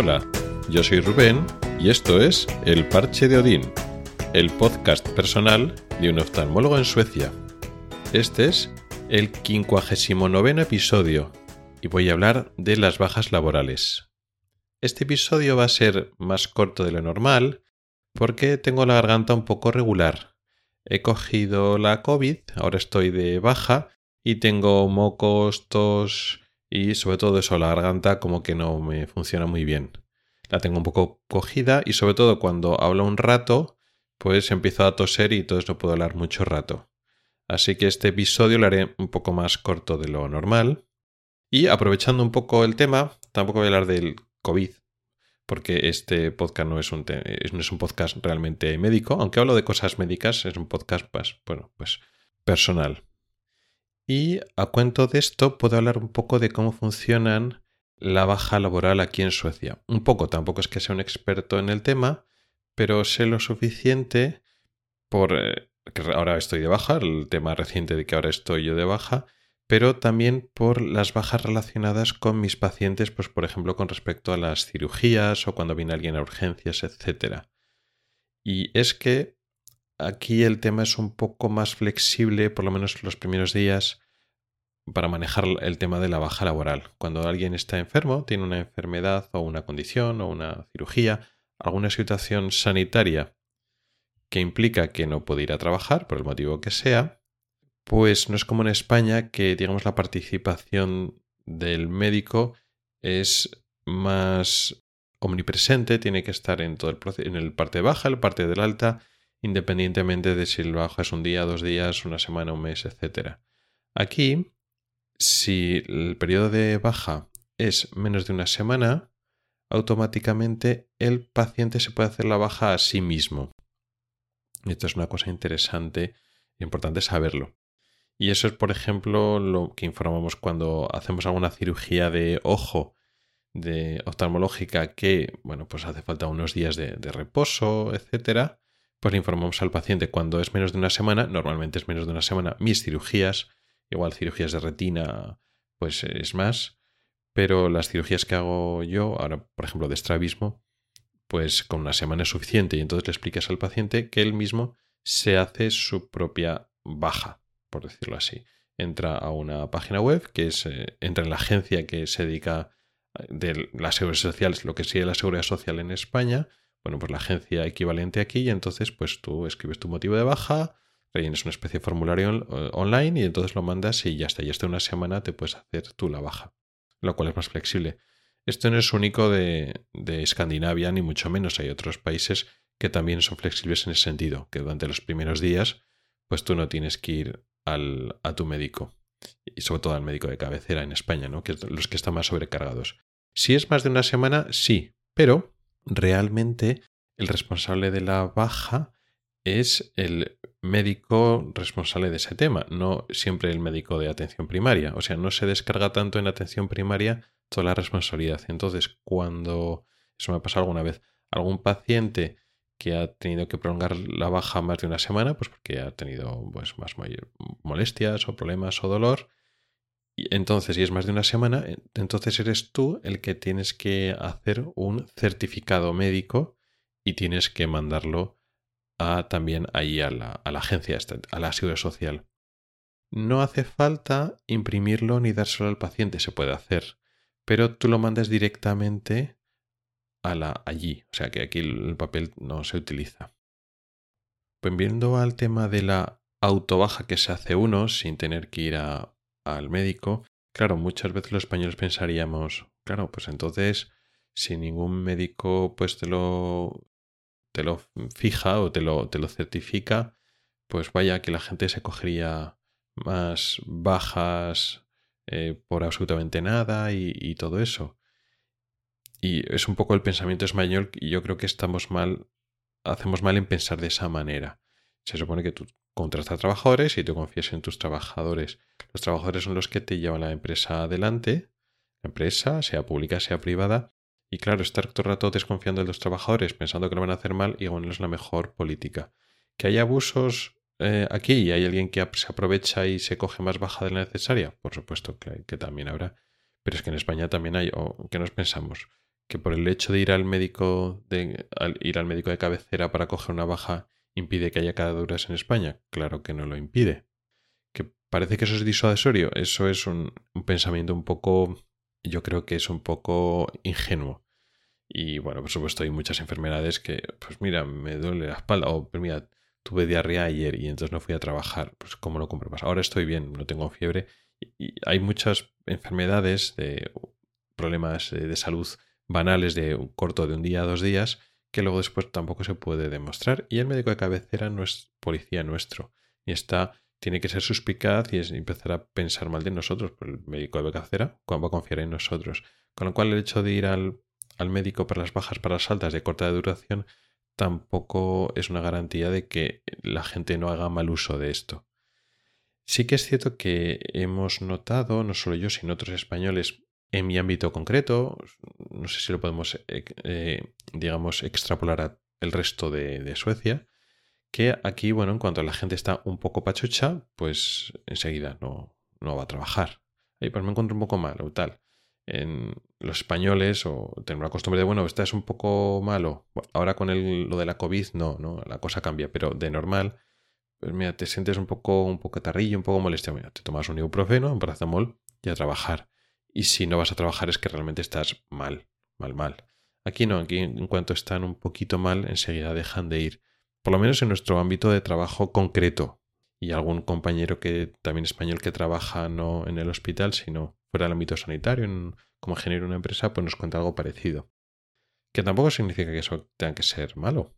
Hola, yo soy Rubén y esto es El Parche de Odín, el podcast personal de un oftalmólogo en Suecia. Este es el 59 episodio y voy a hablar de las bajas laborales. Este episodio va a ser más corto de lo normal porque tengo la garganta un poco regular. He cogido la COVID, ahora estoy de baja y tengo mocos, tos y sobre todo eso, la garganta como que no me funciona muy bien. La tengo un poco cogida y sobre todo cuando hablo un rato, pues empiezo a toser y entonces no puedo hablar mucho rato. Así que este episodio lo haré un poco más corto de lo normal. Y aprovechando un poco el tema, tampoco voy a hablar del COVID, porque este podcast no es un, no es un podcast realmente médico, aunque hablo de cosas médicas, es un podcast, pues, bueno, pues personal. Y a cuento de esto puedo hablar un poco de cómo funcionan la baja laboral aquí en Suecia. Un poco, tampoco es que sea un experto en el tema, pero sé lo suficiente por eh, que ahora estoy de baja, el tema reciente de que ahora estoy yo de baja, pero también por las bajas relacionadas con mis pacientes, pues por ejemplo con respecto a las cirugías o cuando viene alguien a urgencias, etc. Y es que Aquí el tema es un poco más flexible, por lo menos los primeros días, para manejar el tema de la baja laboral. Cuando alguien está enfermo, tiene una enfermedad o una condición o una cirugía, alguna situación sanitaria que implica que no puede ir a trabajar por el motivo que sea, pues no es como en España que digamos la participación del médico es más omnipresente, tiene que estar en todo el en el parte baja, el parte del alta independientemente de si el bajo es un día, dos días, una semana, un mes, etc. Aquí, si el periodo de baja es menos de una semana, automáticamente el paciente se puede hacer la baja a sí mismo. Esto es una cosa interesante e importante saberlo. Y eso es, por ejemplo, lo que informamos cuando hacemos alguna cirugía de ojo de oftalmológica que, bueno, pues hace falta unos días de, de reposo, etcétera pues le informamos al paciente cuando es menos de una semana, normalmente es menos de una semana, mis cirugías, igual cirugías de retina, pues es más, pero las cirugías que hago yo, ahora por ejemplo de estrabismo, pues con una semana es suficiente y entonces le explicas al paciente que él mismo se hace su propia baja, por decirlo así. Entra a una página web que es, eh, entra en la agencia que se dedica eh, de la seguridad social, lo que sigue la seguridad social en España, bueno, pues la agencia equivalente aquí y entonces pues tú escribes tu motivo de baja, rellenas una especie de formulario online y entonces lo mandas y ya está. Y hasta una semana te puedes hacer tú la baja, lo cual es más flexible. Esto no es único de, de Escandinavia, ni mucho menos. Hay otros países que también son flexibles en ese sentido, que durante los primeros días pues tú no tienes que ir al, a tu médico y sobre todo al médico de cabecera en España, ¿no? que los que están más sobrecargados. Si es más de una semana, sí, pero realmente el responsable de la baja es el médico responsable de ese tema, no siempre el médico de atención primaria. O sea, no se descarga tanto en atención primaria toda la responsabilidad. Entonces, cuando, eso me ha pasado alguna vez, algún paciente que ha tenido que prolongar la baja más de una semana, pues porque ha tenido pues, más molestias o problemas o dolor, entonces, si es más de una semana, entonces eres tú el que tienes que hacer un certificado médico y tienes que mandarlo a, también ahí a la, agencia, a la seguridad social. No hace falta imprimirlo ni dárselo al paciente, se puede hacer, pero tú lo mandas directamente a la, allí, o sea que aquí el papel no se utiliza. Pues viendo al tema de la autobaja que se hace uno sin tener que ir a al médico, claro, muchas veces los españoles pensaríamos, claro, pues entonces, si ningún médico pues te lo, te lo fija o te lo, te lo certifica, pues vaya que la gente se cogería más bajas eh, por absolutamente nada y, y, todo eso. Y es un poco el pensamiento español y yo creo que estamos mal, hacemos mal en pensar de esa manera. Se supone que tú contratas trabajadores y te confías en tus trabajadores. Los trabajadores son los que te llevan la empresa adelante, la empresa, sea pública, sea privada. Y claro, estar todo el rato desconfiando de los trabajadores, pensando que lo van a hacer mal, igual no es la mejor política. Que hay abusos eh, aquí y hay alguien que se aprovecha y se coge más baja de la necesaria, por supuesto que, que también habrá. Pero es que en España también hay, o que nos pensamos, que por el hecho de ir al médico de ir al médico de cabecera para coger una baja impide que haya cadaduras en España. Claro que no lo impide. Que parece que eso es disuasorio. Eso es un, pensamiento un poco, yo creo que es un poco ingenuo. Y bueno, por supuesto hay muchas enfermedades que, pues mira, me duele la espalda o pues mira, tuve diarrea ayer y entonces no fui a trabajar. Pues cómo lo compruebas. Ahora estoy bien, no tengo fiebre. Y hay muchas enfermedades de problemas de salud banales de un corto de un día a dos días que luego después tampoco se puede demostrar. Y el médico de cabecera no es policía nuestro. Y está, tiene que ser suspicaz y es empezar a pensar mal de nosotros. Por el médico de cabecera va a confiar en nosotros. Con lo cual el hecho de ir al, al médico para las bajas, para las altas de corta duración, tampoco es una garantía de que la gente no haga mal uso de esto. Sí que es cierto que hemos notado, no solo yo, sino otros españoles, en mi ámbito concreto, no sé si lo podemos, eh, eh, digamos, extrapolar al resto de, Suecia, que aquí, bueno, en cuanto la gente está un poco pachucha, pues enseguida no, no va a trabajar. Ahí pues me encuentro un poco mal o tal. En los españoles, o tener una costumbre de, bueno, es un poco malo. ahora con lo de la COVID, no, no, la cosa cambia, pero de normal, pues mira, te sientes un poco, un poco tarrillo, un poco molestia. Mira, te tomas un ibuprofeno, un paracetamol y a trabajar. Y si no vas a trabajar es que realmente estás mal, mal, mal. Aquí no, aquí en cuanto están un poquito mal, enseguida dejan de ir. Por lo menos en nuestro ámbito de trabajo concreto. Y algún compañero que también español que trabaja no en el hospital, sino fuera del ámbito sanitario, como ingeniero en una empresa, pues nos cuenta algo parecido. Que tampoco significa que eso tenga que ser malo.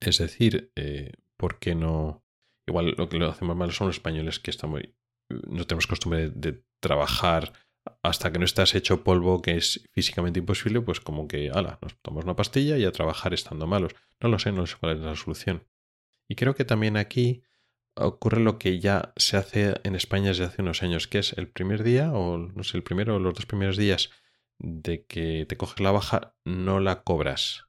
Es decir, eh, ¿por qué no? Igual lo que lo hacemos mal son los españoles que estamos, no tenemos costumbre de trabajar hasta que no estás hecho polvo que es físicamente imposible, pues como que, ala, nos tomamos una pastilla y a trabajar estando malos. No lo sé, no sé cuál es la solución. Y creo que también aquí ocurre lo que ya se hace en España desde hace unos años, que es el primer día, o no sé, el primero o los dos primeros días de que te coges la baja, no la cobras.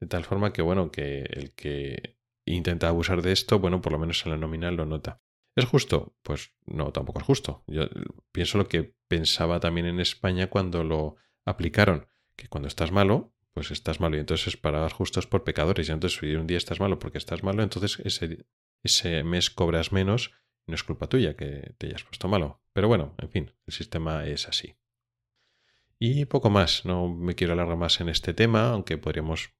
De tal forma que, bueno, que el que intenta abusar de esto, bueno, por lo menos en la nominal lo nota. ¿Es justo? Pues no, tampoco es justo. Yo pienso lo que pensaba también en España cuando lo aplicaron, que cuando estás malo, pues estás malo y entonces pagar justos por pecadores. Y entonces si un día estás malo porque estás malo, entonces ese, ese mes cobras menos no es culpa tuya que te hayas puesto malo. Pero bueno, en fin, el sistema es así. Y poco más, no me quiero alargar más en este tema, aunque podríamos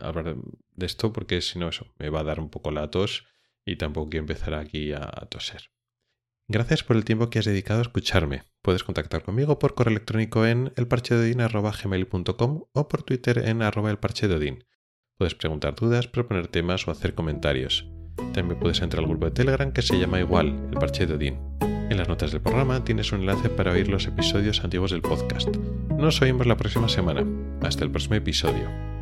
hablar de esto porque si no eso me va a dar un poco la tos y tampoco empezar aquí a toser. Gracias por el tiempo que has dedicado a escucharme. Puedes contactar conmigo por correo electrónico en elparchedodin.gmail.com o por Twitter en elparchedodin. Puedes preguntar dudas, proponer temas o hacer comentarios. También puedes entrar al grupo de Telegram que se llama igual, el Parche de Odín. En las notas del programa tienes un enlace para oír los episodios antiguos del podcast. Nos oímos la próxima semana. Hasta el próximo episodio.